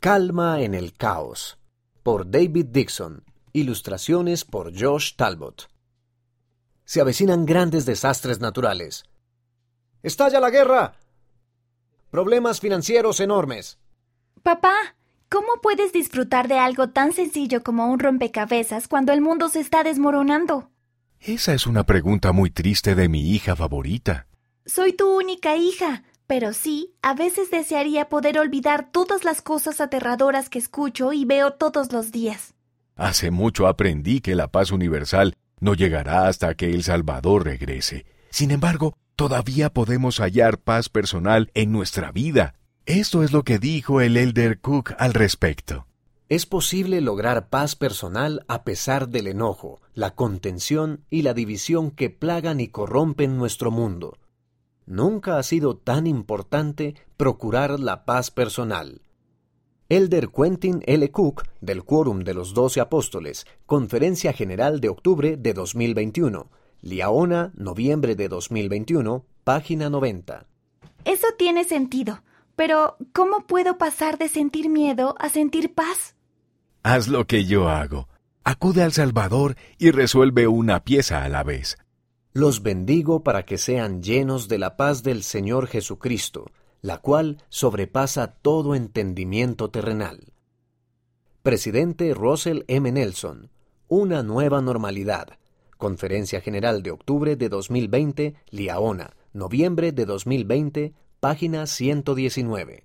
Calma en el caos. Por David Dixon. Ilustraciones por Josh Talbot. Se avecinan grandes desastres naturales. ¡Estalla la guerra! Problemas financieros enormes. Papá, ¿cómo puedes disfrutar de algo tan sencillo como un rompecabezas cuando el mundo se está desmoronando? Esa es una pregunta muy triste de mi hija favorita. Soy tu única hija, pero sí, a veces desearía poder olvidar todas las cosas aterradoras que escucho y veo todos los días. Hace mucho aprendí que la paz universal no llegará hasta que el Salvador regrese. Sin embargo, todavía podemos hallar paz personal en nuestra vida. Esto es lo que dijo el Elder Cook al respecto. Es posible lograr paz personal a pesar del enojo, la contención y la división que plagan y corrompen nuestro mundo. Nunca ha sido tan importante procurar la paz personal. Elder Quentin L. Cook, del Quórum de los Doce Apóstoles, Conferencia General de Octubre de 2021, Liaona, noviembre de 2021, página 90. Eso tiene sentido, pero ¿cómo puedo pasar de sentir miedo a sentir paz? Haz lo que yo hago. Acude al Salvador y resuelve una pieza a la vez. Los bendigo para que sean llenos de la paz del Señor Jesucristo, la cual sobrepasa todo entendimiento terrenal. Presidente Russell M. Nelson, Una nueva normalidad. Conferencia General de Octubre de 2020, Liaona, noviembre de 2020, página 119.